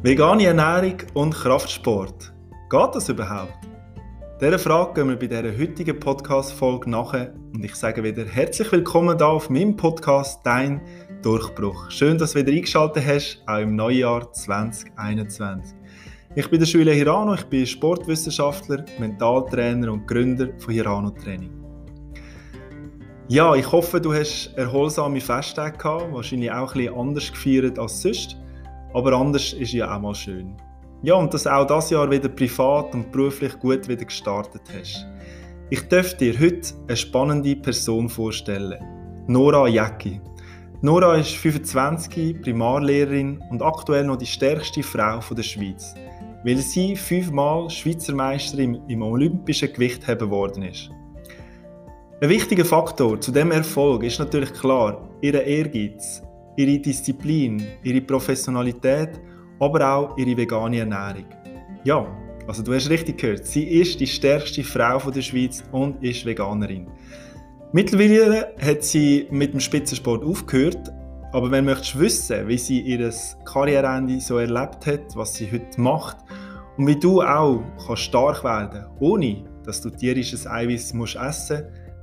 Vegane Ernährung und Kraftsport. Geht das überhaupt? Dieser Frage gehen wir bei dieser heutigen Podcast-Folge nachher und ich sage wieder herzlich willkommen da auf meinem Podcast Dein Durchbruch. Schön, dass du wieder eingeschaltet hast, auch im Neujahr 2021. Ich bin der Schüler Hirano, ich bin Sportwissenschaftler, Mentaltrainer und Gründer von Hirano Training. Ja, ich hoffe, du hast erholsame Festtage gehabt, wahrscheinlich auch ein bisschen anders gefeiert als sonst. Aber anders ist ja auch mal schön. Ja, und dass auch das Jahr wieder privat und beruflich gut wieder gestartet hast. Ich darf dir heute eine spannende Person vorstellen. Nora Jäcki. Nora ist 25, Primarlehrerin und aktuell noch die stärkste Frau der Schweiz, weil sie fünfmal Schweizer Meisterin im olympischen Gewichtheben geworden ist. Ein wichtiger Faktor zu dem Erfolg ist natürlich klar ihr Ehrgeiz, ihre Disziplin, ihre Professionalität, aber auch ihre vegane Ernährung. Ja, also du hast richtig gehört, sie ist die stärkste Frau der Schweiz und ist Veganerin. Mittlerweile hat sie mit dem Spitzensport aufgehört, aber wenn du möchtest wissen, wie sie ihr Karriereende so erlebt hat, was sie heute macht und wie du auch kannst stark werden ohne dass du tierisches Eiweiß essen musst,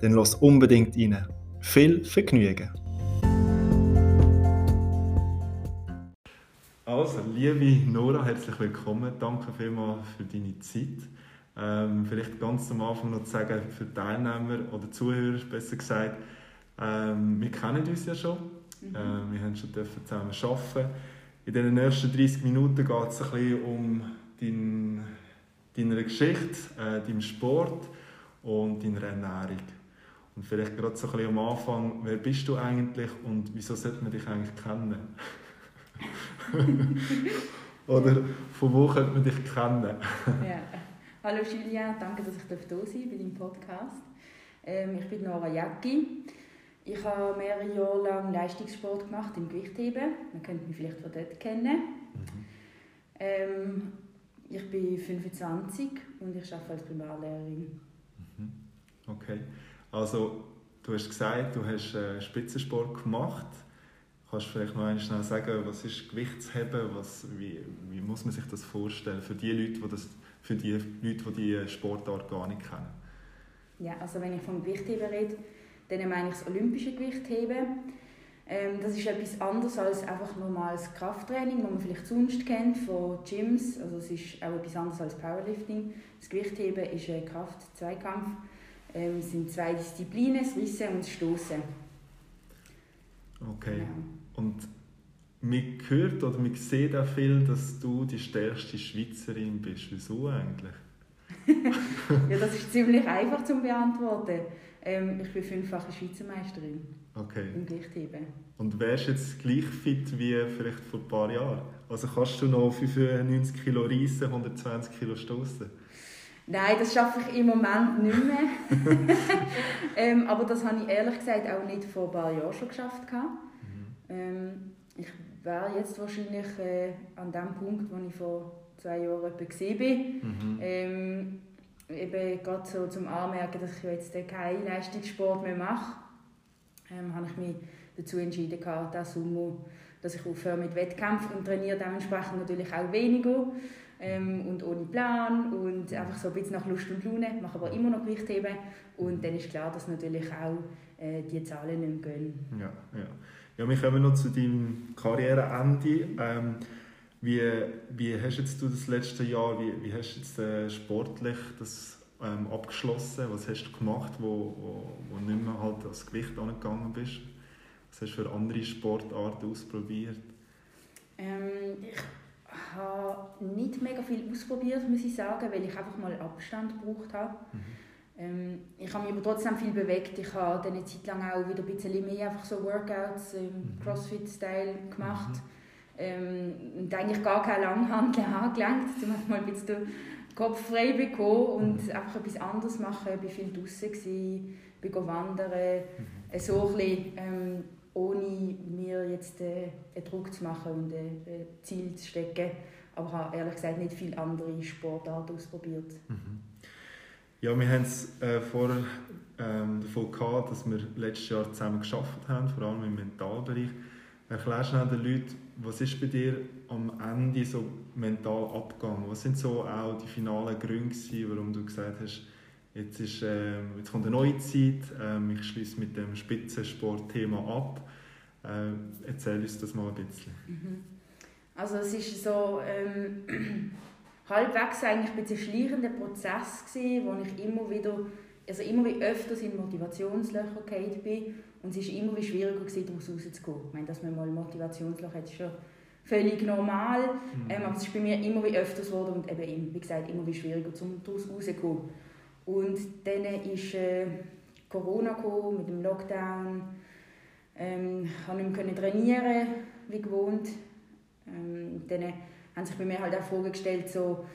dann lass unbedingt rein. Viel Vergnügen! Also, liebe Nora, herzlich willkommen. Danke vielmals für deine Zeit. Ähm, vielleicht ganz am Anfang noch zu sagen, für Teilnehmer oder Zuhörer besser gesagt, ähm, wir kennen uns ja schon. Mhm. Ähm, wir haben schon zusammen arbeiten. In den nächsten 30 Minuten geht es ein bisschen um dein, deine Geschichte, äh, deinen Sport und deine Ernährung. Und vielleicht gerade so ein bisschen am Anfang, wer bist du eigentlich und wieso sollte man dich eigentlich kennen? Oder von wo könnte man dich kennen? ja. Hallo Julia, danke, dass ich da sein darf bei deinem Podcast. Ähm, ich bin Nora Jacki. Ich habe mehrere Jahre lang Leistungssport gemacht im Gewichtheben. Man könnte mich vielleicht von dort kennen. Mhm. Ähm, ich bin 25 und ich arbeite als Primarlehrerin. Mhm. Okay. Also, du hast gesagt, du hast äh, Spitzensport gemacht. Kannst du vielleicht noch einmal schnell sagen, was ist Gewichtsheben? Was, wie, wie muss man sich das vorstellen für die Leute, die das, für die Leute, die die Sportart gar nicht kennen? Ja, also wenn ich vom Gewichtheben rede, dann meine ich das olympische Gewichtheben. Ähm, das ist etwas anderes als einfach normales Krafttraining, das man vielleicht sonst kennt von Gyms. Also es ist auch etwas anderes als Powerlifting. Das Gewichtheben ist ein Kraft-Zweikampf ähm, sind zwei Disziplinen, das Rissen und das Stoßen. Okay. Genau. Und man hört oder man sieht auch viel, dass du die stärkste Schweizerin bist. Wieso eigentlich? ja, das ist ziemlich einfach zu beantworten. Ähm, ich bin fünffache Schweizer Meisterin. Okay. Im Gewichtheben. Und wärst du jetzt gleich fit wie vielleicht vor ein paar Jahren? Also kannst du noch 95 Kilo reissen, 120 Kilo stoßen? Nein, das schaffe ich im Moment nicht mehr. ähm, aber das habe ich ehrlich gesagt auch nicht vor ein paar Jahren schon geschafft. Mhm. Ähm, ich wäre jetzt wahrscheinlich äh, an dem Punkt, wo ich vor zwei Jahren gesehen bin. Mhm. Ähm, eben gerade so zum Anmerken, dass ich jetzt keinen Leistungssport mehr mache, ähm, habe ich mich dazu entschieden, diesen Sommer, dass ich aufhöre mit Wettkämpfen und trainiere dementsprechend natürlich auch weniger ähm, und ohne Plan und einfach so ein bisschen nach Lust und Laune, mache aber immer noch Gewichtheben und dann ist klar, dass natürlich auch äh, die Zahlen nicht mehr gehen. Ja, ja. Ja, wir kommen noch zu deinem Karriereende. Ähm, wie, wie hast jetzt du das letzte Jahr, wie, wie hast du jetzt äh, sportlich das ähm, abgeschlossen? Was hast du gemacht, wo, wo, wo nicht mehr halt das Gewicht angegangen bist? Was hast du für andere Sportarten ausprobiert? Ähm, ich habe nicht mega viel ausprobiert, muss ich sagen, weil ich einfach mal Abstand gebraucht habe. Mhm. Ähm, ich habe mich aber trotzdem viel bewegt. Ich habe dann eine Zeit lang auch wieder ein bisschen mehr einfach so Workouts im mhm. Crossfit-Style gemacht. Mhm. Ähm, und eigentlich gar keine Langhandel angelenkt, um mal ein bisschen den Kopf frei bekommen und mhm. einfach etwas anderes machen. Ich war viel draußen, bin wandern, mhm. so ein bisschen, ähm, ohne mir jetzt äh, einen Druck zu machen und ein Ziel zu stecken. Aber ich habe ehrlich gesagt nicht viele andere Sportarten ausprobiert. Mhm. Ja, wir haben es äh, vorher ähm, davon gehabt, dass wir letztes Jahr zusammen geschafft haben, vor allem im Mentalbereich. Erklär schnell den Leuten, was ist bei dir am Ende so mental abgegangen? Was sind so auch die finalen Gründe, warum du gesagt hast, jetzt, ist, äh, jetzt kommt eine neue Zeit, äh, ich schließe mit dem Spitzensportthema ab. Äh, erzähl uns das mal ein bisschen. Mhm. Also es ist so ähm, halbwegs eigentlich ein schleichender Prozess gewesen, wo ich immer wieder, also immer wie öfters in Motivationslöcher gefallen bin und es ist immer wie schwieriger gewesen, daraus rauszugehen. Ich meine, dass man mal Motivationsloch hat, ist schon völlig normal, mhm. ähm, aber es ist bei mir immer wie öfters geworden und eben, wie gesagt, immer wie schwieriger, um daraus rauszugehen. Und dann ist äh, Corona gekommen, mit dem Lockdown, ähm, ich konnte nicht mehr trainieren, wie gewohnt. Ähm, dann haben sich bei mir halt auch Fragen gestellt, so,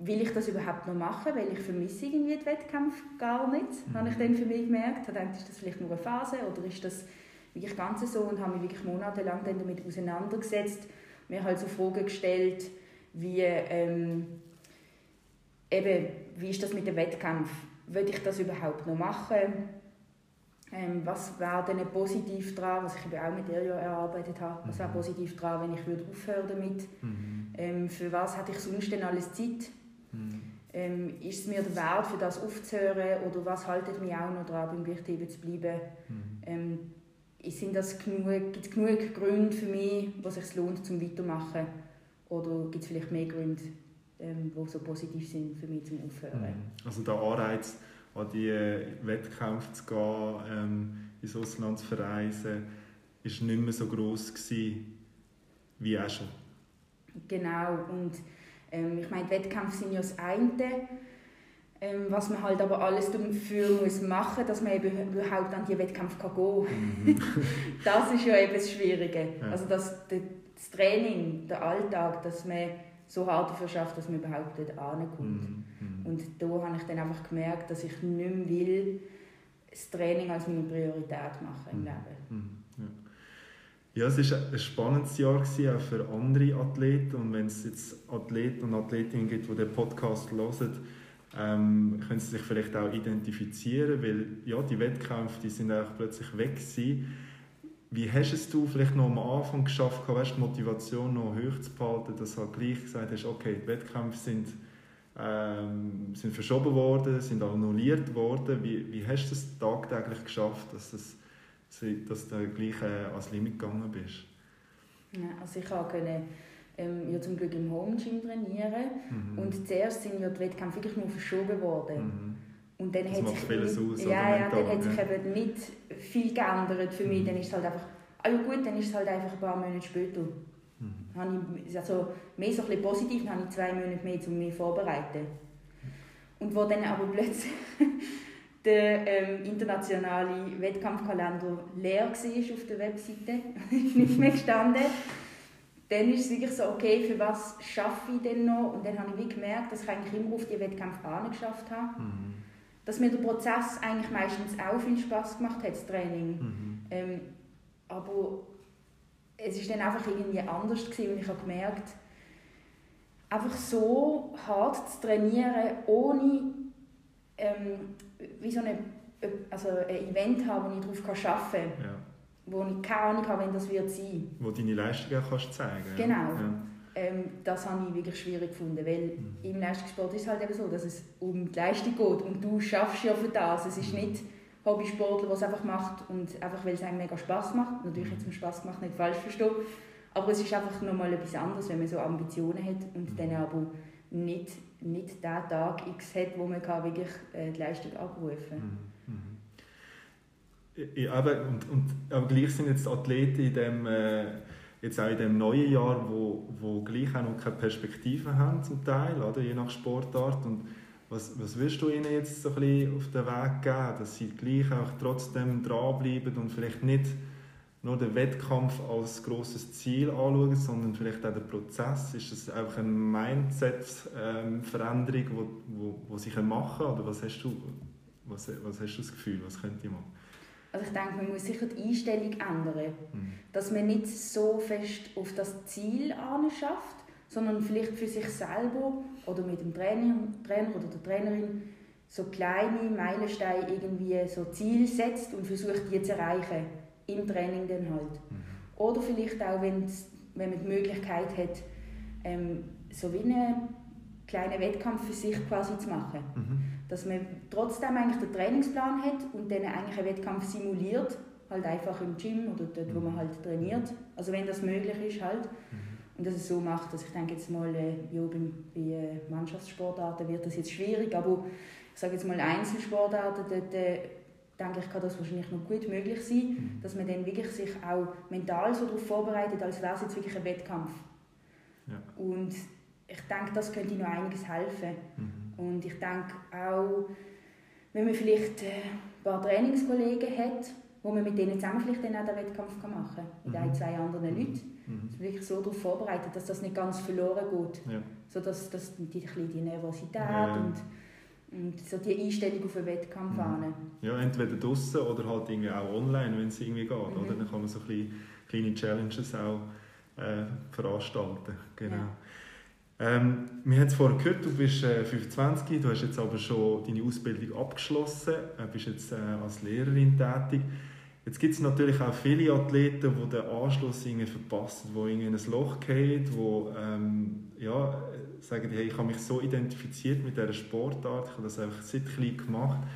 will ich das überhaupt noch machen, weil ich vermisse irgendwie den Wettkampf gar nicht, mhm. habe ich dann für mich gemerkt. Ich dachte, ist das vielleicht nur eine Phase oder ist das wirklich ganz so und habe mich wirklich monatelang dann damit auseinandergesetzt, mir halt so Fragen gestellt, wie ähm, eben, wie ist das mit dem Wettkampf? Würde ich das überhaupt noch machen? Ähm, was wäre denn positiv daran, was ich auch mit ihr ja erarbeitet habe, was wäre mhm. positiv daran, wenn ich würde aufhören damit? Mhm. Ähm, für was hätte ich sonst denn alles Zeit? Mhm. Ähm, ist es mir der Wert, für das aufzuhören oder was haltet mich auch noch daran, beim Gewichtheben zu bleiben? Mhm. Ähm, sind das genug, gibt es genug Gründe für mich, was es sich lohnt, zum weitermachen? Oder gibt es vielleicht mehr Gründe, ähm, die so positiv sind für mich zum Aufhören? Mhm. Also der Anreiz an die äh, Wettkämpfe zu gehen, ähm, ins Ausland zu verreisen, ist nicht mehr so groß wie auch schon. Genau, und ähm, ich meine, Wettkämpfe sind ja das eine, ähm, was man halt aber alles dafür muss machen, dass man eben überhaupt an die Wettkämpfe kann gehen kann. Mhm. das ist ja eben das Schwierige. Ja. Also das, das Training, der Alltag, dass man so hart dafür schafft, dass man überhaupt dort ankommt. Mhm. Mhm. Und da habe ich dann einfach gemerkt, dass ich nicht mehr will, das Training als meine Priorität machen im. Leben. Mhm. Ja. Ja, es war ein spannendes Jahr auch für andere Athleten. Und wenn es jetzt Athleten und Athletinnen gibt, die den Podcast hören, ähm, können sie sich vielleicht auch identifizieren, weil ja, die Wettkämpfe die sind auch plötzlich weg gewesen. Wie hast es du vielleicht noch am Anfang geschafft, weißt, die Motivation noch hoch zu behalten, dass du halt gleich gesagt hast, okay, die Wettkämpfe sind, ähm, sind verschoben worden, sind annulliert worden. Wie, wie hast du es tagtäglich geschafft, dass, das, dass du gleich äh, ans Limit gegangen bist? Ja, also ich konnte ähm, ja zum Glück im Home Gym trainieren mhm. und zuerst sind ja die Wettkämpfe wirklich nur verschoben worden. Mhm. Und dann das hat sich vieles aus, ja, ja, dann hat sich eben nicht viel geändert für mich. Mhm. Dann ist es halt einfach, also gut, dann ist es halt einfach ein paar Monate später. Mhm. Ich, also mehr so ein bisschen positiv, dann habe ich zwei Monate mehr, um mich vorzubereiten. Und wo dann aber plötzlich der ähm, internationale Wettkampfkalender leer war auf der Webseite, ist nicht mehr gestanden, dann ist es wirklich so, okay, für was schaffe ich denn noch? Und dann habe ich wie gemerkt, dass ich eigentlich immer auf die Wettkämpfe geschafft habe. Mhm dass mir der Prozess eigentlich meistens auch viel Spaß gemacht hat, das Training. Mhm. Ähm, aber es ist dann einfach irgendwie anders gewesen und ich habe gemerkt, einfach so hart zu trainieren, ohne ähm, wie so eine, also ein Event haben, wo ich darauf arbeiten kann, ja. wo ich keine Ahnung habe, wenn das wird sein. Wo deine Leistungen kannst zeigen. Genau. Ja ähm, das habe ich wirklich schwierig gefunden, weil mhm. im Leistungssport ist es halt eben so, dass es um die Leistung geht und du schaffst ja für das. Es ist mhm. nicht Hobbysportler, der es einfach macht und einfach, weil es einem mega Spaß macht. Natürlich jetzt zum Spaß gemacht, nicht falsch verstehen. Aber es ist einfach nochmal etwas anderes, wenn man so Ambitionen hat und mhm. dann aber nicht, nicht den Tag X hat, wo man kann wirklich äh, die Leistung abrufen kann. Mhm. mhm. Ja, aber, und, und, aber gleich sind jetzt Athleten in dem... Äh jetzt auch in dem neuen Jahr, wo, wo gleich auch noch keine Perspektive haben zum Teil, oder? je nach Sportart. Und was, was willst du ihnen jetzt so ein bisschen auf den Weg geben, dass sie gleich auch trotzdem dranbleiben und vielleicht nicht nur den Wettkampf als großes Ziel anschauen, sondern vielleicht auch den Prozess? Ist das einfach eine Mindset-Veränderung, wo, wo, wo sie machen können? Oder was hast du, was, was hast du das Gefühl, was könnte ich machen? Also ich denke, man muss sicher die Einstellung ändern. Mhm. Dass man nicht so fest auf das Ziel schafft, sondern vielleicht für sich selber oder mit dem Trainer, Trainer oder der Trainerin so kleine Meilensteine irgendwie so Ziel setzt und versucht, die zu erreichen. Im Training dann halt. Mhm. Oder vielleicht auch, wenn man die Möglichkeit hat, ähm, so wie einen kleinen Wettkampf für sich quasi zu machen. Mhm. Dass man trotzdem eigentlich den Trainingsplan hat und dann eigentlich einen Wettkampf simuliert, halt einfach im Gym oder dort, wo man halt trainiert. Also wenn das möglich ist halt. Mhm. Und dass es so macht, dass ich denke jetzt mal, äh, ja, bei, bei äh, Mannschaftssportarten wird das jetzt schwierig, aber ich sage jetzt mal Einzelsportarten, dort äh, denke ich, kann das wahrscheinlich noch gut möglich sein, mhm. dass man dann wirklich sich auch mental so darauf vorbereitet, als wäre es jetzt wirklich ein Wettkampf. Ja. Und ich denke, das könnte noch einiges helfen. Mhm. Und ich denke auch, wenn man vielleicht äh, ein paar Trainingskollegen hat, wo man mit denen zusammen vielleicht dann auch den Wettkampf machen kann, mit mhm. ein, zwei anderen mhm. Leuten. Mhm. Dass man wirklich so darauf vorbereitet, dass das nicht ganz verloren geht. Ja. So dass, dass die, die Nervosität ja. und, und so die Einstellung auf den Wettkampf mhm. an. Ja, entweder draußen oder halt irgendwie auch online, wenn es irgendwie geht. Mhm. Oder? Dann kann man so ein kleine Challenges auch äh, veranstalten. Genau. Ja. Ähm, wir haben es vorhin gehört, du bist äh, 25, du hast jetzt aber schon deine Ausbildung abgeschlossen, äh, bist jetzt äh, als Lehrerin tätig. Jetzt gibt es natürlich auch viele Athleten, die den Anschluss irgendwie verpassen, die in ein Loch fallen, die ähm, ja, sagen, hey, ich habe mich so identifiziert mit dieser Sportart, ich habe das einfach seit klein gemacht.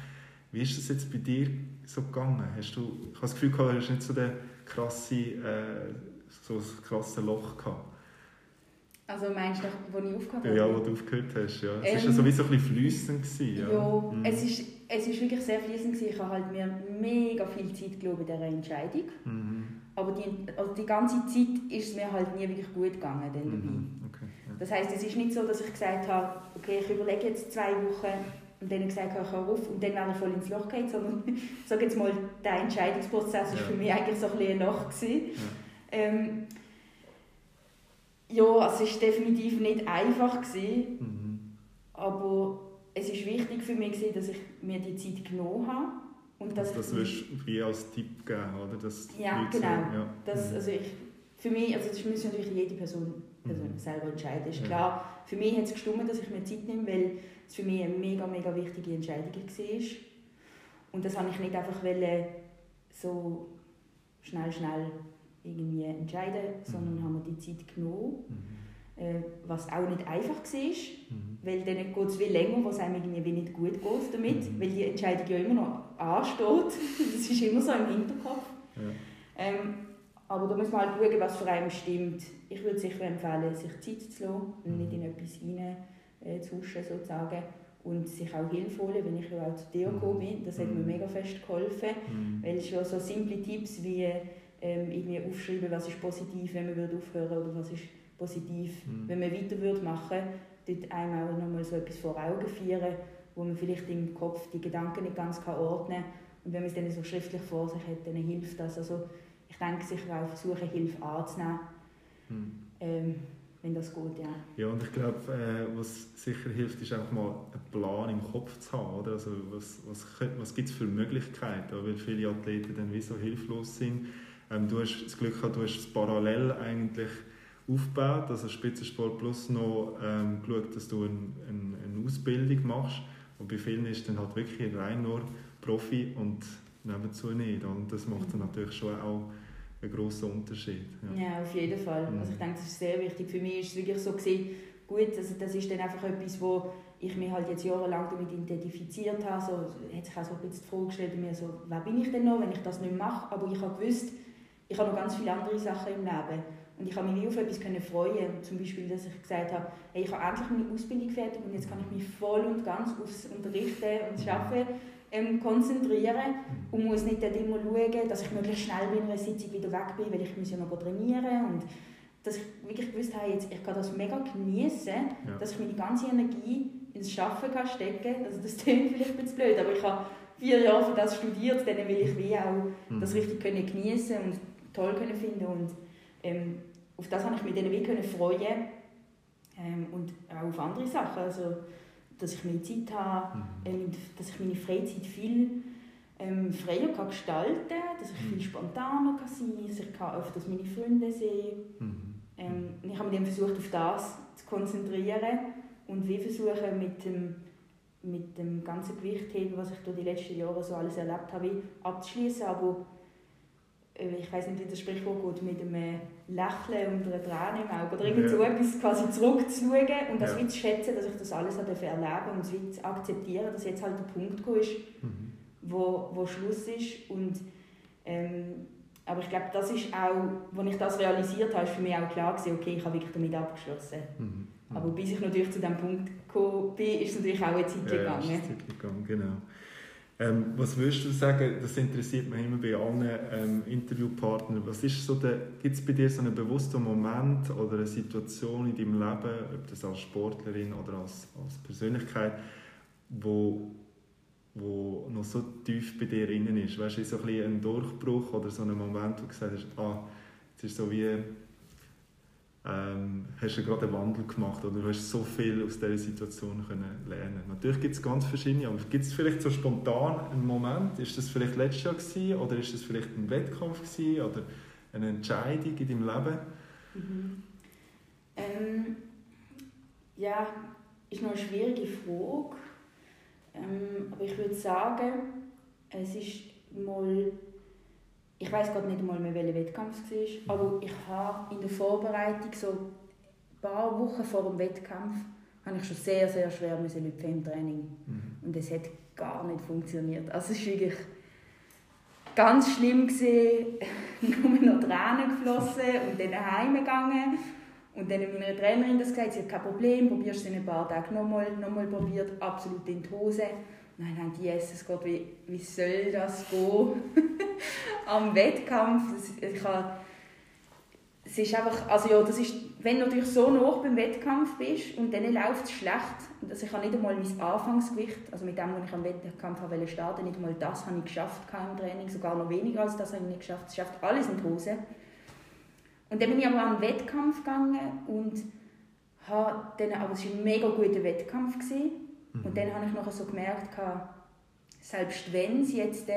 Wie ist das jetzt bei dir so gegangen? Hast du, ich habe das Gefühl, du hast nicht so, den krasse, äh, so ein krasses Loch gehabt. Also meinst du, wo ich aufgehört habe? Ja, wo du aufgehört hast, ja. Es ähm, war ja sowieso ein bisschen fließend. Ja, ja mhm. es, ist, es ist wirklich sehr fließend. Ich habe halt mir mega viel Zeit geglaubt in dieser Entscheidung. Mhm. Aber die, also die ganze Zeit ist es mir halt nie wirklich gut gegangen dann dabei. Mhm. Okay, ja. Das heisst, es ist nicht so, dass ich gesagt habe, okay, ich überlege jetzt zwei Wochen und dann gesagt habe, ich höre auf und dann wäre ich voll ins Loch gegangen, sondern sage jetzt mal, der Entscheidungsprozess war ja. für mich eigentlich so ein, bisschen ein Loch. Gewesen. Ähm, ja, es war definitiv nicht einfach. Gewesen, mhm. Aber es war wichtig für mich, gewesen, dass ich mir die Zeit genommen habe. Und dass das wirst du wie als Tipp geben, oder? Das ja, genau. ja. Das, mhm. also ich, für mich, also das muss natürlich jede Person, Person mhm. selber entscheiden. Ist ja. klar, für mich hat es gestimmt, dass ich mir Zeit nehme, weil es für mich eine mega, mega wichtige Entscheidung war. Und das habe ich nicht einfach wollen, so schnell, schnell irgendwie entscheiden, sondern mhm. haben wir die Zeit genommen. Mhm. Äh, was auch nicht einfach war, mhm. weil dann geht es viel länger, wo es einem irgendwie nicht gut geht damit, mhm. weil die Entscheidung ja immer noch ansteht. das ist immer so im Hinterkopf. Ja. Ähm, aber da muss man halt schauen, was für einen stimmt. Ich würde sicher empfehlen, sich Zeit zu lassen und nicht in mhm. etwas hinein äh, zu huschen, sozusagen. Und sich auch Hilfe holen, wenn ich ja auch zu dir gekommen bin. Das hat mir mega fest geholfen, weil schon so simple Tipps wie ähm, irgendwie aufschreiben, was ist positiv, wenn man würde aufhören oder was ist positiv, mhm. wenn man weiter würde machen, dort einem auch nochmal so etwas vor Augen führen, wo man vielleicht im Kopf die Gedanken nicht ganz kann ordnen kann. Und wenn man es dann so schriftlich vor sich hat, dann hilft das. Also ich denke, sich auch versuchen, Hilfe anzunehmen, mhm. ähm, wenn das geht, ja. Ja, und ich glaube, äh, was sicher hilft, ist einfach mal einen Plan im Kopf zu haben. Oder? Also was, was, was gibt es für Möglichkeiten? Weil viele Athleten dann wie so hilflos sind ähm, du hast das Glück gehabt, du hast es parallel eigentlich aufgebaut, also Spitzensport Plus noch ähm, geschaut, dass du ein, ein, eine Ausbildung machst. Und bei vielen ist dann halt wirklich rein nur Profi und nebenzu nicht. Und das macht dann natürlich schon auch einen grossen Unterschied. Ja, ja auf jeden Fall. Mhm. Also ich denke, das ist sehr wichtig. Für mich ist es wirklich so gewesen, gut, also das ist dann einfach etwas, wo ich mich halt jetzt jahrelang damit identifiziert habe. So, hat sich auch so ein bisschen die Frage gestellt mir so, wer bin ich denn noch, wenn ich das nicht mache? Aber ich habe gewusst, ich habe noch ganz viele andere Sachen im Leben. Und ich habe mich wie auf etwas können freuen Zum Beispiel, dass ich gesagt habe, hey, ich habe endlich meine Ausbildung fertig und jetzt kann ich mich voll und ganz aufs Unterrichten und das Arbeiten ähm, konzentrieren und muss nicht immer schauen, dass ich möglichst schnell bei einer Sitzung wieder weg bin, weil ich muss ja noch trainieren und dass ich wirklich gewusst habe, jetzt, ich kann das mega genießen, ja. dass ich meine ganze Energie ins Arbeiten kann stecken Also das klingt vielleicht ein bisschen blöd, aber ich habe vier Jahre für das studiert, dann will ich wie auch mhm. das richtig können genießen und toll können finden und ähm, auf das habe ich mich dann wie können freuen ähm, und auch auf andere Sachen, also dass ich mehr Zeit habe, mhm. ähm, dass ich meine Freizeit viel ähm, freier kann gestalten kann, dass ich mhm. viel spontaner kann sein kann, dass ich kann öfters meine Freunde sehen mhm. ähm, und ich habe mich dann versucht, auf das zu konzentrieren und wie versuchen mit dem mit dem ganzen Gewichtheben, was ich durch die letzten Jahre so alles erlebt habe, abzuschließen, aber ich weiß nicht, wie das Sprichwort geht, mit einem Lächeln und einer Träne im Auge oder irgend so ja. etwas quasi zurückzuschauen und das ja. zu schätzen, dass ich das alles erleben durfte und zu akzeptieren, dass jetzt halt der Punkt ist, mhm. wo, wo Schluss ist und ähm, aber ich glaube, das ist auch, als ich das realisiert habe, ist für mich auch klar gewesen, okay, ich habe wirklich damit abgeschlossen. Mhm. Mhm. Aber bis ich natürlich zu diesem Punkt gekommen bin, ist es natürlich auch eine Zeit ja, gegangen. Ja, Zeit gegangen, genau. Ähm, was würdest du sagen, das interessiert mich immer bei allen ähm, Interviewpartnern, was ist so gibt es bei dir so einen bewussten Moment oder eine Situation in deinem Leben, ob das als Sportlerin oder als, als Persönlichkeit, wo, wo noch so tief bei dir drin ist? Weißt du, so ein, ein Durchbruch oder so ein Moment, wo du gesagt hast, ah, jetzt ist so wie ähm, hast du gerade einen Wandel gemacht oder du hast so viel aus dieser Situation können lernen Natürlich gibt es ganz verschiedene, aber gibt es vielleicht so spontan einen Moment, ist das vielleicht letztes Jahr gewesen, oder ist das vielleicht ein Wettkampf gewesen, oder eine Entscheidung in deinem Leben? Mhm. Ähm, ja, ist noch eine schwierige Frage, ähm, aber ich würde sagen, es ist mal ich weiß gerade nicht einmal mehr, welcher Wettkampf es war, aber ich habe in der Vorbereitung, so ein paar Wochen vor dem Wettkampf, habe ich schon sehr, sehr schwer müssen im Training. Mhm. Und es hat gar nicht funktioniert. Also es war wirklich ganz schlimm. Gewesen. nur noch Tränen geflossen und dann heimgegangen. Und dann hat meine Trainerin das gesagt, sie hat kein Problem, probierst es in ein paar Tagen nochmal, nochmal probiert, absolut in die Hose. Haben die Jesus Gott, wie, wie soll das gehen? am Wettkampf. Ich habe, es ist einfach, also ja, das ist, wenn du natürlich so nah beim Wettkampf bist und dann läuft es schlecht, also ich habe nicht einmal mein Anfangsgewicht, also mit dem, was ich am Wettkampf wollte starten, nicht einmal das habe ich geschafft im Training, sogar noch weniger als das habe ich nicht geschafft. Es schafft alles in die Hose. Und dann bin ich aber an den Wettkampf gegangen und habe dann, aber es war ein mega guter Wettkampf. Gewesen. Und mhm. dann habe ich noch so gemerkt, selbst wenn es jetzt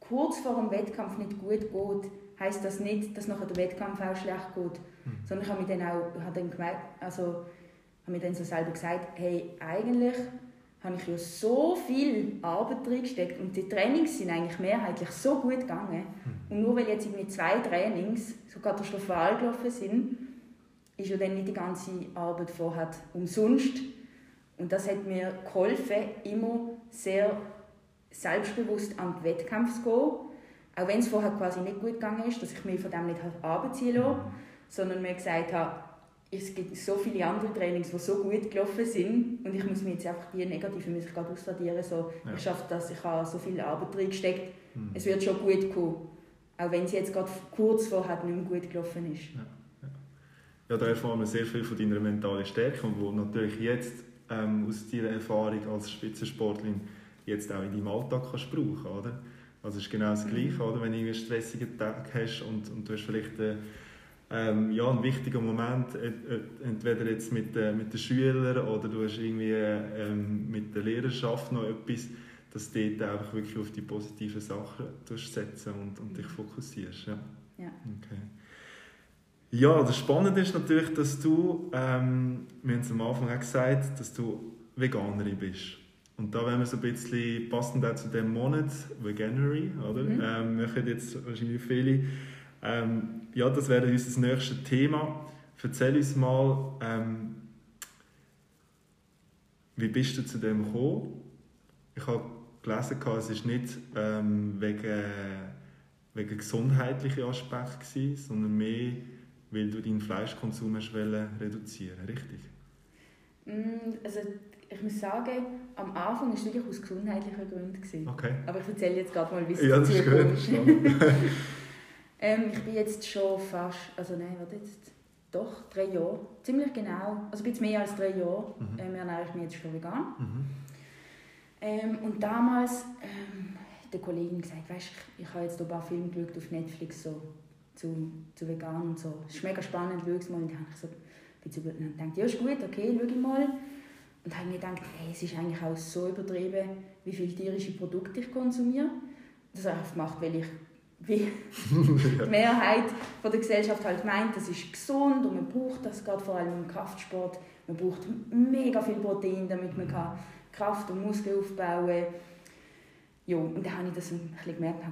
kurz vor dem Wettkampf nicht gut geht, heißt das nicht, dass nachher der Wettkampf auch schlecht geht. Mhm. Sondern ich habe mir dann auch habe dann gemerkt, also, habe mir dann so selber gesagt, hey, eigentlich habe ich ja so viel Arbeit drin gesteckt und die Trainings sind eigentlich mehrheitlich so gut gegangen. Mhm. Und nur weil jetzt irgendwie zwei Trainings so katastrophal gelaufen sind, ist ja dann nicht die ganze Arbeit vorher umsonst. Und das hat mir geholfen, immer sehr selbstbewusst an den Wettkampf zu gehen. Auch wenn es vorher quasi nicht gut gegangen ist, dass ich mich von dem nicht abziehen lasse, sondern mir gesagt habe, es gibt so viele andere Trainings, die so gut gelaufen sind und ich muss mir jetzt einfach die negativen muss ich gerade ausradieren. So, ja. Ich schaffe das, ich habe so viel Arbeit drin gesteckt, mhm. es wird schon gut kommen. Auch wenn es jetzt gerade kurz vorher nicht mehr gut gelaufen ist. Ja, ja. ja da erfahren wir sehr viel von deiner mentalen Stärke und wo natürlich jetzt ähm, aus deiner Erfahrung als Spitzensportlerin jetzt auch in deinem Alltag kannst brauchen oder? Also es ist genau das Gleiche, oder? wenn du einen stressigen Tag hast und, und du hast vielleicht äh, ähm, ja, einen wichtigen Moment, äh, äh, entweder jetzt mit, äh, mit den Schülern oder du hast irgendwie ähm, mit der Lehrerschaft noch etwas, dass du dort einfach wirklich auf die positiven Sachen setzen und, und dich fokussierst. Ja. ja. Okay. Ja, das Spannende ist natürlich, dass du, ähm, wir haben es am Anfang auch gesagt, dass du Veganerin bist. Und da werden wir so ein bisschen passend auch zu dem Monat, Veganuary, oder? Mhm. Ähm, machen jetzt wahrscheinlich viele. Ähm, ja, das wäre unser nächstes Thema. Erzähl uns mal, ähm, wie bist du zu dem gekommen? Ich habe gelesen, es war nicht ähm, wegen, wegen gesundheitlichen Aspekten, sondern mehr, weil du deinen Fleischkonsum reduzieren richtig? Mm, also ich muss sagen, am Anfang war es wirklich aus gesundheitlichen Gründen. Okay. Aber ich erzähle jetzt gerade mal, wie es ja, dazu kommt. ähm, ich bin jetzt schon fast, also nein, warte jetzt, doch, drei Jahre, ziemlich genau, also ein bisschen mehr als drei Jahre mhm. ähm, ernähre ich mich jetzt schon vegan. Mhm. Ähm, und damals ähm, hat eine Kollegin gesagt, weißt, ich, ich habe jetzt ein paar Filme geschaut auf Netflix so, zu, zu vegan und so. Es ist mega spannend, schau es mal. Und dann habe ich so, ein bisschen gedacht, ja ist gut, okay, schau mal. Und habe mir gedacht, hey, es ist eigentlich auch so übertrieben, wie viele tierische Produkte ich konsumiere. Das habe ich gemacht, weil ich wie die Mehrheit von der Gesellschaft halt meint, das ist gesund und man braucht das gerade vor allem im Kraftsport. Man braucht mega viel Protein, damit man kann Kraft und Muskeln aufbauen kann. Ja, und dann habe ich das ein bisschen gemerkt,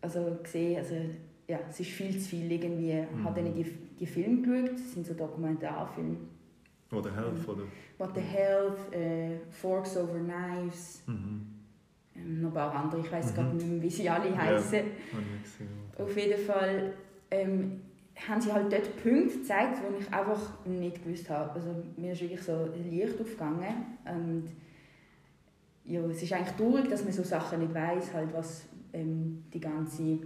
also gesehen, also ja, es ist viel zu viel irgendwie. Ich habe dann die, die Filme geschaut, das sind so Dokumentarfilme. What the Health, oder? What the Health, äh, Forks Over Knives, Mhm. ähm, noch ein paar andere, ich weiß Mhm. gerade nicht mehr, wie sie alle Ja. heißen. Gesehen. Auf jeden Fall ähm, haben sie halt dort Punkte gezeigt, die ich einfach nicht gewusst habe. Also mir ist wirklich so Licht aufgegangen. Und ja, es ist eigentlich traurig, dass man so Sachen nicht weiß, halt, was ähm, die ganze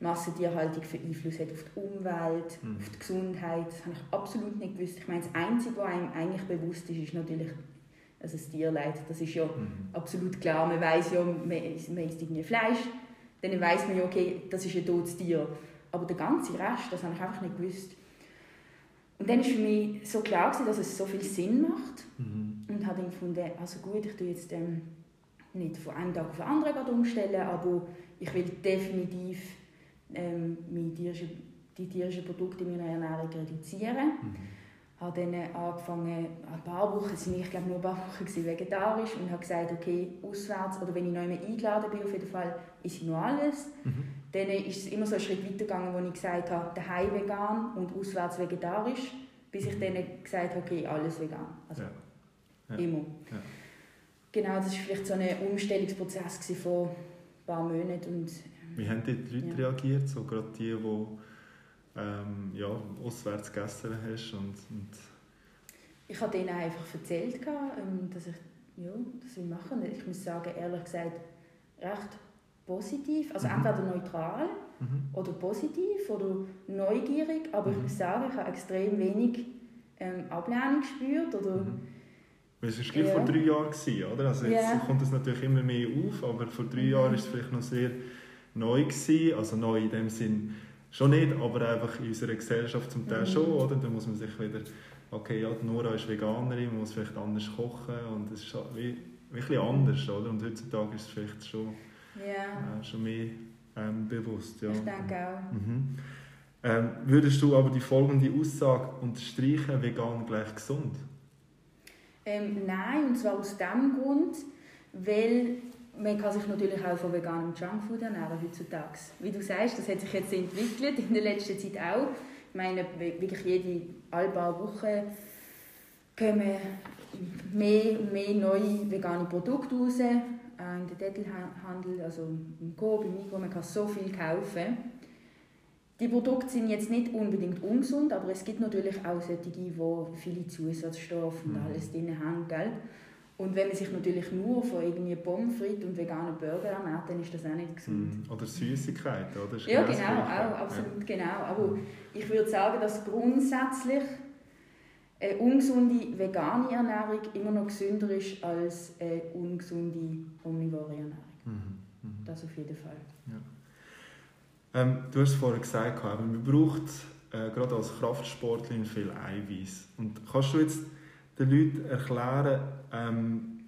Massentierhaltung für Einfluss hat auf die Umwelt, Mhm. auf die Gesundheit. Das habe ich absolut nicht gewusst. Ich meine, das Einzige, was einem eigentlich bewusst ist, ist natürlich also das Tierleid. Das ist ja Mhm. absolut klar. Man weiß ja, man isst, man isst irgendwie Fleisch, dann weiß man ja, okay, das ist ein totes Tier. Aber der ganze Rest, das habe ich einfach nicht gewusst. Und dann war für mich so klar, gewesen, dass es so viel Sinn macht. Mhm. Und habe dann gefunden, also gut, ich tue jetzt ähm, nicht von einem Tag auf den anderen umstellen, aber ich will definitiv ähm, meine tierische, die tierischen Produkte in meiner Ernährung reduzieren. Mhm. habe dann angefangen, ein paar Wochen, es waren ich glaube nur ein paar Wochen gewesen, vegetarisch und habe gesagt, okay, auswärts oder wenn ich noch einmal eingeladen bin, auf jeden Fall ich noch alles. Mhm. Dann ist es immer so einen Schritt weitergegangen, wo ich gesagt habe, daheim vegan und auswärts vegetarisch, bis ich dann gesagt habe, okay, alles vegan. Also Ja. Ja. immer. Ja. Genau, das war vielleicht so ein Umstellungsprozess von ein paar Monaten und Wie haben die Leute Ja. reagiert? So gerade die, die ähm, ja, auswärts gegessen hast und, und Ich habe denen einfach erzählt, ähm, dass ich ja, das will machen. Ich muss sagen, ehrlich gesagt, recht positiv. Also Mhm. entweder neutral mhm. oder positiv oder neugierig. Aber ich Mhm. muss sagen, ich habe extrem wenig ähm, Ablehnung gespürt. Oder, Mhm. Es war gleich Ja. vor drei Jahren, oder? Also jetzt Ja. kommt es natürlich immer mehr auf, aber vor drei Mhm. Jahren war es vielleicht noch sehr neu. Gewesen. Also neu in dem Sinn schon nicht, aber einfach in unserer Gesellschaft zum Teil Mhm. schon, oder? Da muss man sich wieder, okay, ja, die Nora ist Veganerin, man muss vielleicht anders kochen und es ist wie, wie ein bisschen anders, oder? Und heutzutage ist es vielleicht schon, ja, äh, schon mehr ähm, bewusst, ja. ich denke auch. Mhm. Ähm, würdest du aber die folgende Aussage unterstreichen, vegan gleich gesund? Ähm, nein, und zwar aus dem Grund, weil man kann sich natürlich auch von veganem Junkfood ernähren heutzutage. Wie du sagst, das hat sich jetzt entwickelt, in der letzten Zeit auch. Ich meine, wirklich jede alle paar Wochen kommen mehr und mehr neue vegane Produkte raus. Auch in den Dettelhandel, also im Coop, im Migros, man kann so viel kaufen. Die Produkte sind jetzt nicht unbedingt ungesund, aber es gibt natürlich auch solche, die viele Zusatzstoffe und Mhm. alles drin haben. Gell? Und wenn man sich natürlich nur von irgendwie Pommes frites und veganen Burger ernährt, dann ist das auch nicht gesund. Mhm. Oder Süßigkeiten, oder? Ja, genau genau, auch, absolut genau. Aber ich würde sagen, dass grundsätzlich eine ungesunde vegane Ernährung immer noch gesünder ist als eine ungesunde omnivore Ernährung. Ja. Mhm. Mhm. Das auf jeden Fall. Ähm, du hast es vorhin gesagt, man braucht äh, gerade als Kraftsportlerin viel Eiweiß. Und kannst du jetzt den Leuten erklären, ähm,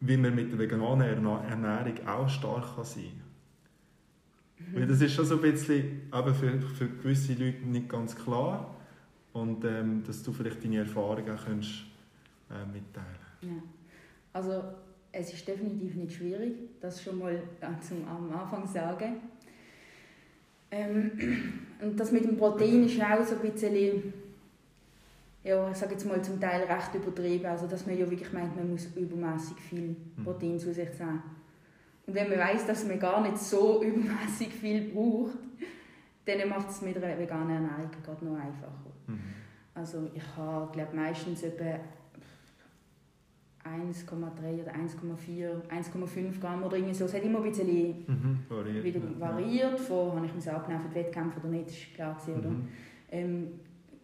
wie man mit der veganen Ernährung auch stark sein kann? Das ist schon so ein bisschen eben für, für gewisse Leute nicht ganz klar. Und ähm, dass du vielleicht deine Erfahrungen auch kannst, äh, mitteilen Ja. Also es ist definitiv nicht schwierig, das schon mal äh, zum, am Anfang sagen. Ähm, und das mit dem Protein ist auch so ein bisschen, ja, ich sage jetzt mal zum Teil recht übertrieben, also dass man ja wirklich meint, man muss übermäßig viel Mhm. Protein zu sich nehmen. Und wenn man weiß, dass man gar nicht so übermäßig viel braucht, dann macht es mit einer veganen Ernährung gerade noch einfacher. Mhm. Also ich habe glaube meistens etwa 1,3 oder 1,4, 1,5 Gramm oder irgendwie so. Es hat immer ein bisschen Mhm. Variiert. wieder ja. variiert. Von, habe ich mir abgenommen für die Wettkämpfe oder nicht, ist klar gewesen, oder? Mhm. Ähm,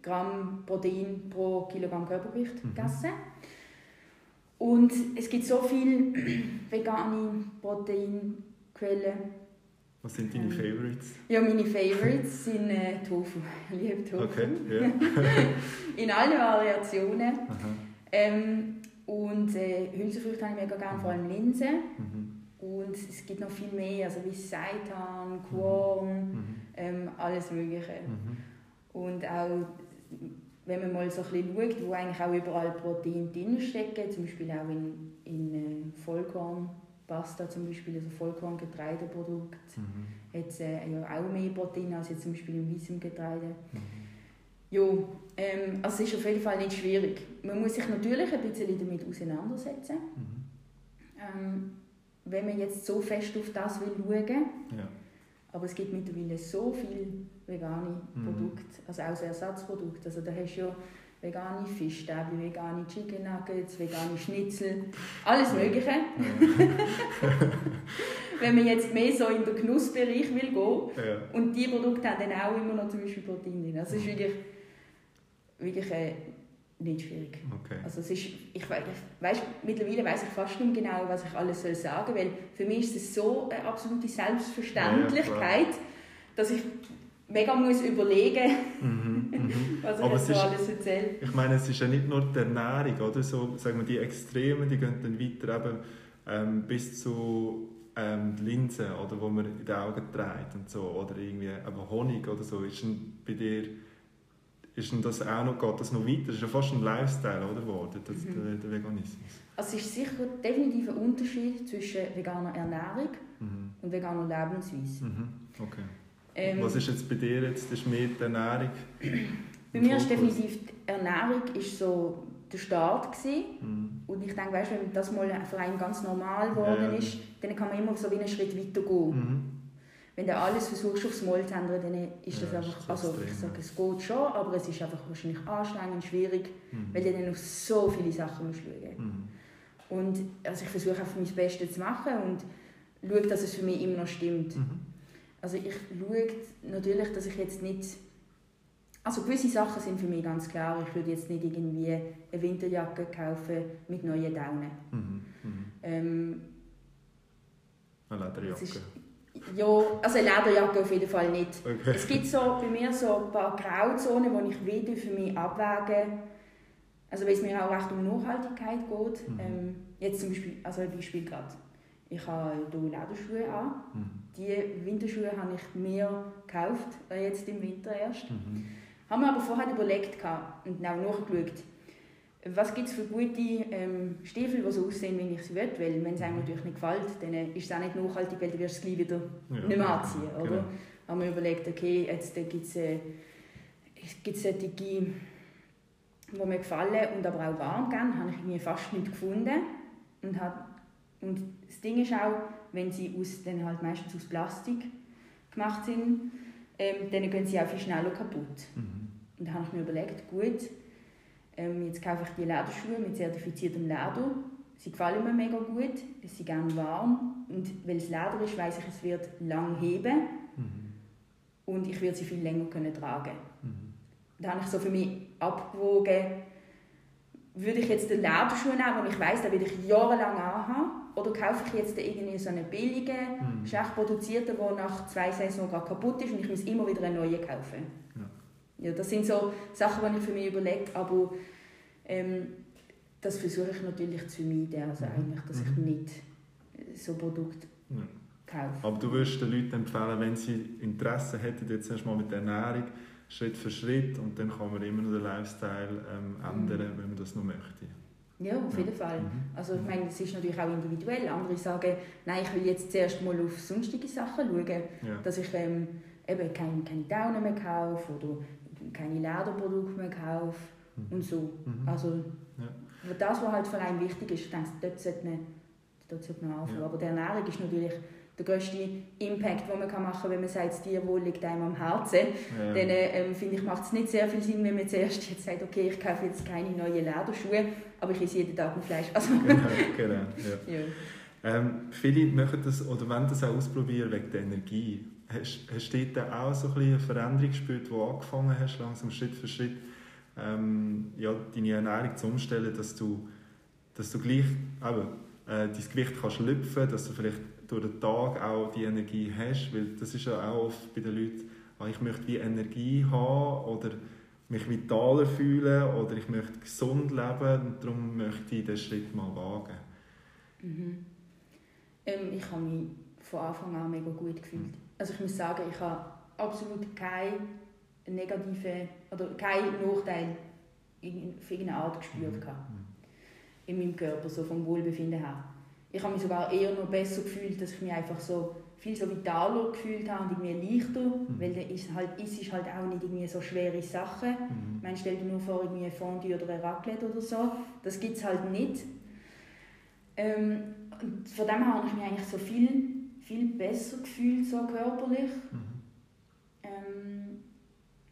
Gramm Protein pro Kilogramm Körpergewicht Mhm. gegessen. Und es gibt so viele vegane Proteinquellen. Was sind deine Ähm, Favorites? Ja, meine Favorites sind äh, Tofu. Ich liebe Tofu. Okay, ja. In allen Variationen. Ähm, und äh, Hülsenfrüchte habe ich mega gerne, vor allem Linsen. Mhm. Und es gibt noch viel mehr, also wie Seitan, Quorn, Mhm. ähm, alles Mögliche. Mhm. Und auch, wenn man mal so ein bisschen schaut, wo eigentlich auch überall Protein drin stecken, zum Beispiel auch in, in äh, Vollkorn, Pasta zum Beispiel, also Vollkorngetreideprodukt, mhm. hat äh, ja auch mehr Protein als jetzt zum Beispiel im weißen Getreide. Mhm. Ja, ähm, also es ist auf jeden Fall nicht schwierig. Man muss sich natürlich ein bisschen damit auseinandersetzen. Mhm. Ähm, wenn man jetzt so fest auf das will schauen. Ja. Aber es gibt mittlerweile so viele vegane mhm. Produkte, also auch Ersatzprodukte. Also da hast du ja vegane Fischstäbe, vegane Chicken Nuggets, vegane Schnitzel, alles Mögliche. Wenn man jetzt mehr so in den Genussbereich will gehen ja. und die Produkte haben dann auch immer noch zum Beispiel Protein drin. Also es ist wirklich, wirklich äh, nicht schwierig. Okay. Also es ist, ich weiss, mittlerweile weiß ich fast nicht genau, was ich alles soll sagen soll, weil für mich ist es so eine absolute Selbstverständlichkeit, ja, dass ich mega muss überlegen mhm, mhm. was ich jetzt so alles erzähle. Ich meine, es ist ja nicht nur die Ernährung, oder? So, sagen wir, die Extremen, die gehen dann weiter eben, ähm, bis zu ähm, Linsen, oder, wo man in den Augen trägt und so, oder irgendwie eben Honig oder so. Ist bei dir ist denn das auch noch, geht das noch weiter? Das ist ja fast ein Lifestyle oder, geworden, das, mhm. der, Veganismus. Also es ist sicher definitiv ein Unterschied zwischen veganer Ernährung mhm. und veganer Lebensweise. Mhm. Okay. Ähm, Was ist jetzt bei dir jetzt? Das ist mehr die Ernährung? Bei mir ist definitiv die Ernährung ist so der Start Mhm. Und ich denke, weißt, wenn das mal für einen ganz normal geworden ja. ist, dann kann man immer so wie einen Schritt weiter gehen. Wenn du alles versuchst aufs Mal zu ändern, dann ist das ja, einfach, ist also ich sage, es geht schon, aber es ist einfach wahrscheinlich anstrengend, schwierig, mhm. weil du dann auf so viele Sachen musst schauen mhm. Und also ich versuche einfach mein Bestes zu machen und schaue, dass es für mich immer noch stimmt. Mhm. Also ich schaue natürlich, dass ich jetzt nicht... Also gewisse Sachen sind für mich ganz klar. Ich würde jetzt nicht irgendwie eine Winterjacke kaufen mit neuen Daunen. Mhm. Mhm. Ähm, eine Lederjacke? Ist, ja, also Lederjacke auf jeden Fall nicht. Okay. Es gibt so bei mir so ein paar Grauzonen, wo ich will für mich abwägen also weil es mir auch recht um Nachhaltigkeit geht. Mhm. Ähm, jetzt zum Beispiel, also ein Beispiel gerade. Ich habe hier Lederschuhe an. Mhm. Die Winterschuhe habe ich mir gekauft, äh, jetzt im Winter erst. Mhm. Haben mir aber vorher überlegt und auch nachgeschaut, was gibt es für gute ähm, Stiefel, die so aussehen, wie ich sie will. Weil wenn es einem natürlich nicht gefällt, dann ist es auch nicht nachhaltig, weil du wirst es gleich wieder ja, nicht mehr anziehen. Oder? Genau. Haben wir überlegt, okay, jetzt gibt es äh, gibt's solche, die mir gefallen und aber auch warm gehen, habe ich irgendwie fast nicht gefunden. Und habe und das Ding ist auch, wenn sie aus, dann halt meistens aus Plastik gemacht sind, ähm, dann gehen sie auch viel schneller kaputt. Mhm. Und da habe ich mir überlegt, gut, ähm, jetzt kaufe ich die Lederschuhe mit zertifiziertem Leder. Sie gefallen mir mega gut, sie sind gerne warm und weil es Leder ist, weiß ich, es wird lang heben mhm. und ich werde sie viel länger können tragen. Mhm. Da habe ich so für mich abgewogen, würde ich jetzt den Lederschuh nehmen, den ich weiß, den will ich jahrelang anhaben, oder kaufe ich jetzt irgendwie so einen billigen, mhm. schlecht produzierten, der nach zwei Saisonen kaputt ist und ich muss immer wieder einen neuen kaufen. Ja. Ja das sind so Sachen, die ich für mich überlege, aber ähm, das versuche ich natürlich zu vermeiden, also mhm. eigentlich, dass ich mhm. nicht so Produkte ja. kaufe. Aber du würdest den Leuten empfehlen, wenn sie Interesse hätten, jetzt erstmal mit der Ernährung, Schritt für Schritt und dann kann man immer noch den Lifestyle ähm, ändern, mhm. wenn man das noch möchte. Ja, auf jeden Fall. Mhm. Also ich meine, es ist natürlich auch individuell. Andere sagen, nein, ich will jetzt zuerst mal auf sonstige Sachen schauen, ja. dass ich ähm, eben keine, keine Daunen mehr kaufe oder keine Lederprodukte mehr kaufe mhm. und so. Mhm. Also ja. das, was halt für einen wichtig ist, ich denke, dort sollte man, dort sollte man anfangen. Ja. Aber die Ernährung ist natürlich der grösste Impact, den man machen kann, wenn man sagt, das Tierwohl liegt einem am Herzen. Ja. Dann ähm, finde ich, macht es nicht sehr viel Sinn, wenn man zuerst jetzt sagt, okay, ich kaufe jetzt keine neuen Lederschuhe, aber ich esse jeden Tag ein Fleisch. Also, genau, genau ja. ja. Ähm, viele machen das oder wollen das auch ausprobieren wegen der Energie. Hast, du dort auch so ein eine Veränderung gespürt, wo du angefangen hast, langsam Schritt für Schritt ähm, ja, deine Ernährung zu umstellen, dass du, dass du gleich äh, dein Gewicht kannst lüpfen, dass du vielleicht durch den Tag auch die Energie hast, weil das ist ja auch oft bei den Leuten, ah, ich möchte wie Energie haben oder mich vitaler fühlen oder ich möchte gesund leben und darum möchte ich diesen Schritt mal wagen. Mhm. Ähm, ich habe mich von Anfang an mega gut gefühlt. Mhm. Also ich muss sagen, ich habe absolut keine negative oder keinen Nachteil in, irgendeiner Art gespürt mhm. in meinem Körper, so vom Wohlbefinden her. ich habe mich sogar eher noch besser gefühlt, dass ich mich einfach so viel so vitaler gefühlt habe und irgendwie leichter, mhm. weil dann ist halt, ist es halt auch nicht irgendwie so schwere Sachen. Mhm. Ich meine, stell dir nur vor, irgendwie ein Fondue oder ein Raclette oder so, das gibt es halt nicht. Ähm, und von dem her habe ich mich eigentlich so viel, viel besser gefühlt, so körperlich. Mhm. Ähm,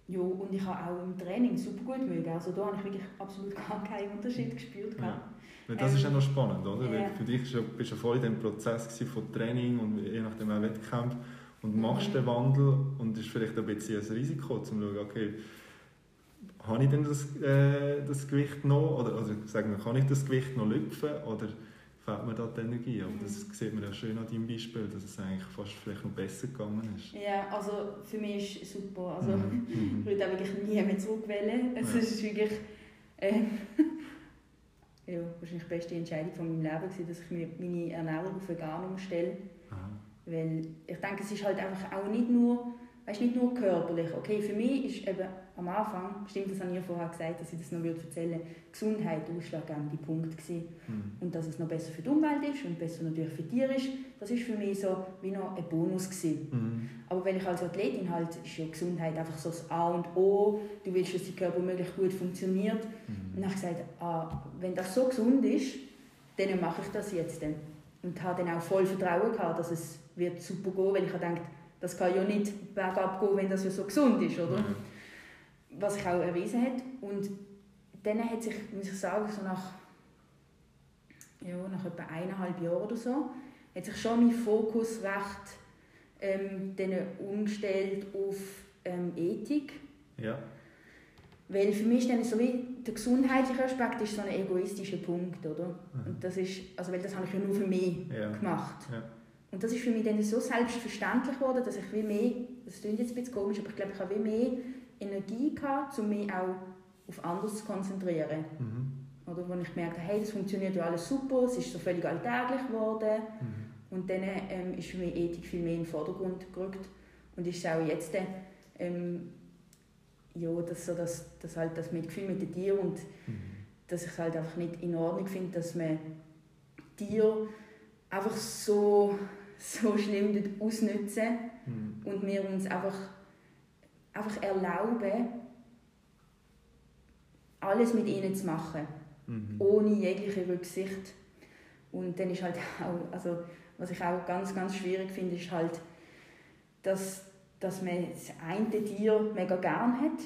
ja, und ich habe auch im Training super gut mögen. Also da habe ich wirklich absolut gar keinen Unterschied gespürt. Ja. Weil das ähm, ist ja noch spannend, oder? Weil für dich bist du ja voll in dem Prozess von Training und je nachdem auch Wettkampf und machst mhm. den Wandel und ist vielleicht ein bisschen ein Risiko, um zu schauen, okay, habe ich denn das, äh, das Gewicht noch, oder also sagen wir, kann ich das Gewicht noch lüpfen oder fehlt mir da die Energie? Und das mhm. sieht man ja schön an deinem Beispiel, dass es eigentlich fast vielleicht noch besser gegangen ist. Ja, also für mich ist es super. Also, mhm. ich würde auch wirklich nie mehr zurückwählen. Also. Es ist wirklich... Äh, ja, wahrscheinlich die beste Entscheidung von meinem Leben gewesen, dass ich meine Ernährung auf vegan umstelle. Aha. Weil ich denke, es ist halt einfach auch nicht nur weißt, nicht nur körperlich. Okay, für mich ist eben am Anfang, stimmt, das habe ich vorher gesagt, dass ich das noch erzählen würde, Gesundheit ausschlaggebende Punkt gewesen. Mhm. Und dass es noch besser für die Umwelt ist und besser natürlich für Tiere ist, das ist für mich so wie noch ein Bonus gewesen. Mhm. Aber wenn ich als Athletin halt, ist ja Gesundheit einfach so das A und O, du willst, dass dein Körper möglichst gut funktioniert. Mhm. Und dann habe ich gesagt, ah, wenn das so gesund ist, dann mache ich das jetzt. Und habe dann auch voll Vertrauen gehabt, dass es wird super gehen, weil ich habe gedacht, das kann ja nicht bergab gehen, wenn das ja so gesund ist, oder? Mhm. Was sich auch erwiesen hat. Und dann hat sich, muss ich sagen, so nach, ja, nach etwa eineinhalb Jahren oder so, hat sich schon mein Fokus recht ähm, umgestellt auf ähm, Ethik. Ja. Weil für mich ist dann so wie der gesundheitliche Aspekt ist so ein egoistischer Punkt, oder? Mhm. Und das ist, also weil das habe ich ja nur für mich ja. gemacht. Ja. Und das ist für mich dann so selbstverständlich geworden, dass ich wie mehr, das klingt jetzt ein bisschen komisch, aber ich glaube, ich habe wie mehr Energie gehabt, um mich auch auf anderes zu konzentrieren. Mhm. Oder wo ich gemerkt habe, hey, das funktioniert ja alles super, es ist so völlig alltäglich geworden. Mhm. Und dann ähm, ist für mich Ethik viel mehr in den Vordergrund gerückt. Und ist auch jetzt, ähm, ja, dass so das, das, halt das Mitgefühl mit den Tieren und mhm. dass ich es halt einfach nicht in Ordnung finde, dass man Tiere einfach so so schlimm ausnutzen mhm. und wir uns einfach, einfach erlauben, alles mit ihnen zu machen, mhm. ohne jegliche Rücksicht. Und dann ist halt auch, also was ich auch ganz, ganz schwierig finde, ist halt, dass, dass man das eine Tier mega gern hat,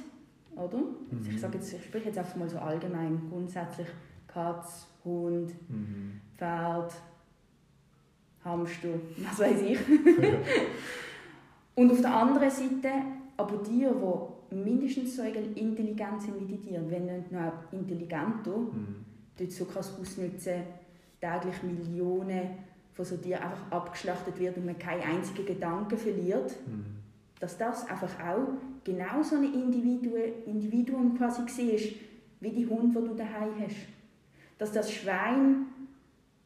oder? Mhm. Also ich sage jetzt, ich spreche jetzt einfach mal so allgemein, grundsätzlich Katz, Hund, mhm. Pferd, Hamster, was weiß ich. und auf der anderen Seite aber die, die mindestens so intelligent sind wie die Tiere, wenn nicht noch intelligenter, mhm. dort so krass ausnutzen, täglich Millionen von so Tieren einfach abgeschlachtet wird und man keinen einzigen Gedanken verliert, mhm. dass das einfach auch genau so ein Individuum, Individuum quasi war, wie die Hunde, die du daheim hast. Dass das Schwein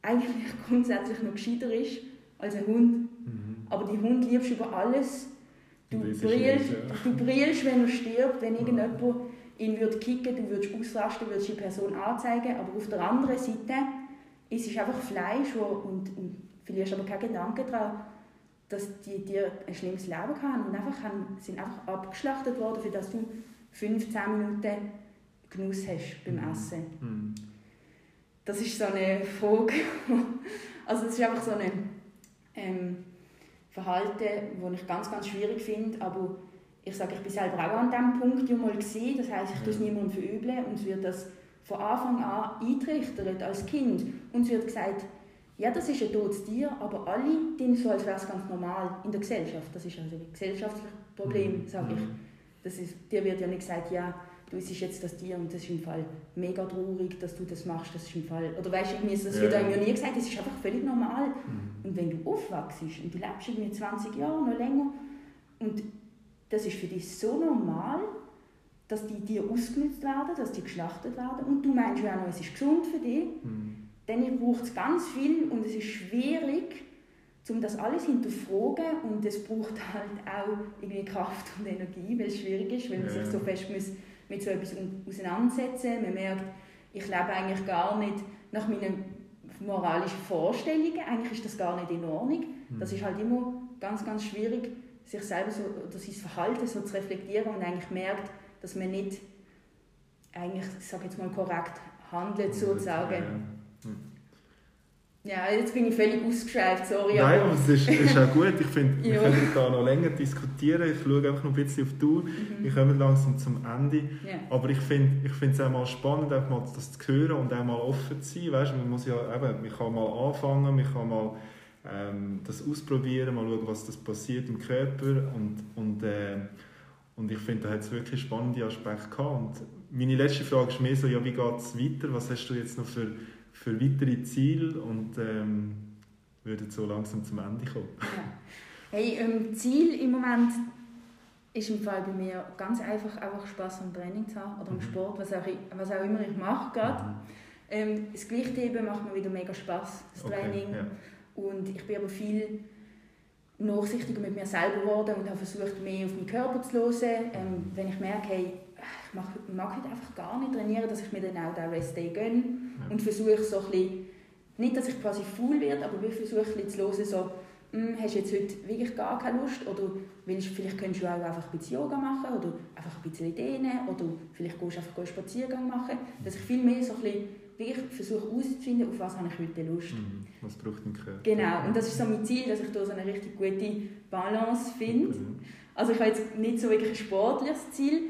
eigentlich grundsätzlich noch gescheiter ist als ein Hund. Mhm. Aber die Hund liebst über alles. Du brillst, ja. du brillst, wenn er stirbt, wenn irgendjemand ihn würde kicken, du würdest ausrasten, würdest die Person anzeigen. Aber auf der anderen Seite ist es einfach Fleisch wo, und, und verlierst aber keinen Gedanken daran, dass die dir ein schlimmes Leben haben und einfach haben, sind einfach abgeschlachtet worden, für das du 15 Minuten Genuss hast beim mhm. Essen. Mhm das ist so eine Frage, also das ist einfach so ein ähm, Verhalten, das ich ganz, ganz schwierig finde, aber ich sage, ich bin selber auch an diesem Punkt ja mal gewesen, das heisst, ich tue es niemandem verübeln und es wird das von Anfang an eintrichtert als Kind und es wird gesagt, ja, das ist ein totes Tier, aber alle tun so, als wäre es ganz normal in der Gesellschaft. Das ist also ein gesellschaftliches Problem, mhm. sage ich. Mhm. Das ist, dir wird ja nicht gesagt, ja, du isst jetzt das Tier und das ist im Fall mega traurig, dass du das machst, das ist im Fall, oder weißt du, das wird einem ja nie gesagt, das ist einfach völlig normal. Mhm. Und wenn du aufwachst und du lebst irgendwie 20 Jahre, noch länger, und das ist für dich so normal, dass die Tiere ausgenutzt werden, dass die geschlachtet werden und du meinst ja auch noch, es ist gesund für dich, mhm. dann braucht es ganz viel und es ist schwierig, um das alles hinterfragen und es braucht halt auch irgendwie Kraft und Energie, weil es schwierig ist, weil man ja. sich so fest muss mit so etwas auseinandersetzen. Man merkt, ich lebe eigentlich gar nicht nach meinen moralische Vorstellungen. Eigentlich ist das gar nicht in Ordnung. Mhm. Das ist halt immer ganz, ganz schwierig, sich selber so, oder sein Verhalten so zu reflektieren und eigentlich merkt, dass man nicht eigentlich, ich sage jetzt mal, korrekt handelt sozusagen. Ja, jetzt bin ich völlig ausgeschweift, sorry. Nein, aber es ist, ist auch gut. Ich finde, wir können da noch länger diskutieren. Ich schaue einfach noch ein bisschen auf die Uhr. Mhm. Wir kommen langsam zum Ende. Ja. Aber ich finde ich es auch mal spannend, auch mal das zu hören und auch mal offen zu sein. Weißt, man, muss ja, eben, man kann mal anfangen, man kann mal ähm, das ausprobieren, mal schauen, was das passiert im Körper. Und, und, äh, und ich finde, da hat es wirklich spannende Aspekte gehabt. Und meine letzte Frage ist mehr so, ja, wie geht es weiter? Was hast du jetzt noch für für weitere Ziele und ähm, würden so langsam zum Ende kommen. Ja. Hey, ähm, Ziel im Moment ist im Fall bei mir ganz einfach einfach Spaß am Training zu haben oder am mhm. Sport, was auch, was auch immer ich mache gerade. Mhm. Ähm, das Gewichtheben macht mir wieder mega Spaß, das okay, Training. Ja. Und ich bin aber viel nachsichtiger mit mir selber geworden und habe versucht, mehr auf meinen Körper zu hören. Ähm, wenn ich merke, hey, ich mag, mag heute einfach gar nicht trainieren, dass ich mir dann auch den Rest Day gönne und versuche so ein bisschen, nicht, dass ich quasi faul werde, aber ich versuche ein bisschen zu hören, so, hm, hast du jetzt heute wirklich gar keine Lust oder willst, vielleicht könntest du auch einfach ein bisschen Yoga machen oder einfach ein bisschen dehnen oder vielleicht gehst du einfach einen Spaziergang machen, dass ich viel mehr so ein bisschen wirklich versuche herauszufinden, auf was habe ich heute Lust. Mhm. Was braucht dein Körper? Genau, und das ist so mein Ziel, dass ich da so eine richtig gute Balance finde. Also ich habe jetzt nicht so wirklich ein sportliches Ziel,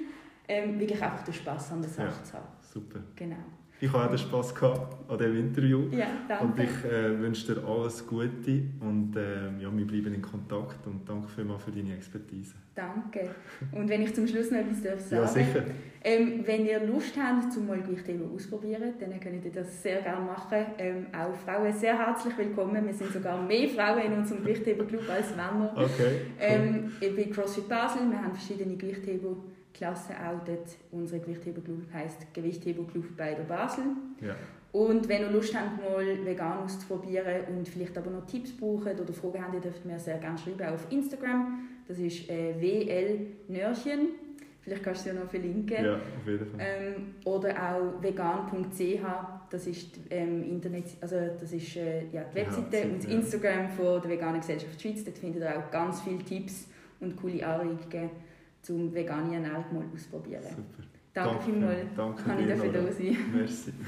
ähm, wirklich einfach den Spass an der Sache ja, zu haben. Super. Genau. Ich habe auch den Spass gehabt an diesem Interview. Ja, danke. Und ich äh, wünsche dir alles Gute und äh, ja, wir bleiben in Kontakt und danke vielmals für deine Expertise. Danke. Und wenn ich zum Schluss noch etwas darf sagen Ja, sicher. Ähm, wenn ihr Lust habt, zum mal Gewichtheben auszuprobieren, dann könnt ihr das sehr gerne machen. Ähm, auch Frauen sehr herzlich willkommen. Wir sind sogar mehr Frauen in unserem Gewichtheberclub als Männer. Okay. Cool. Ähm, bei CrossFit Basel, wir haben verschiedene Gewichtheber Klasse dort, unsere Gewichtheberclub heisst Gewichtheberclub bei der Basel. Ja. Und wenn ihr Lust habt, mal vegan auszuprobieren und vielleicht aber noch Tipps braucht oder Fragen habt, ihr dürft mir sehr gerne schreiben auf Instagram. Das ist äh, WL Vielleicht kannst du es ja noch verlinken. Ja, auf jeden Fall. Ähm, oder auch vegan.ch, das ist ähm, Internet, also das ist äh, ja, die Webseite ja, und das Instagram von der Veganen Gesellschaft Schweiz. Dort findet ihr auch ganz viele Tipps und coole Anregungen zum vegane Ernährung mal ausprobieren. Super. Danke, Danke vielmals, Danke kann ich dafür da sein. Merci.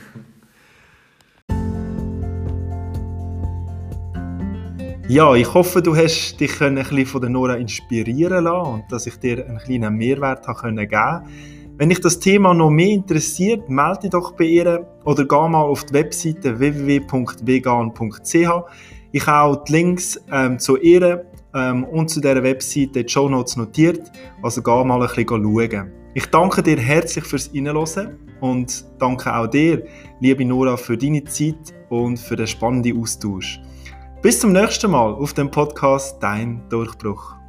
Ja, ich hoffe, du hast dich ein bisschen von der Nora inspirieren lassen und dass ich dir einen kleinen Mehrwert geben konnte. Wenn dich das Thema noch mehr interessiert, melde dich doch bei ihr oder geh mal auf die Webseite www.vegan.ch. Ich habe auch die Links ähm, zu ihr ähm, und zu dieser Webseite die Show Notes notiert. Also geh mal ein bisschen schauen. Ich danke dir herzlich fürs Reinhören und danke auch dir, liebe Nora, für deine Zeit und für den spannenden Austausch. Bis zum nächsten Mal auf dem Podcast Dein Durchbruch.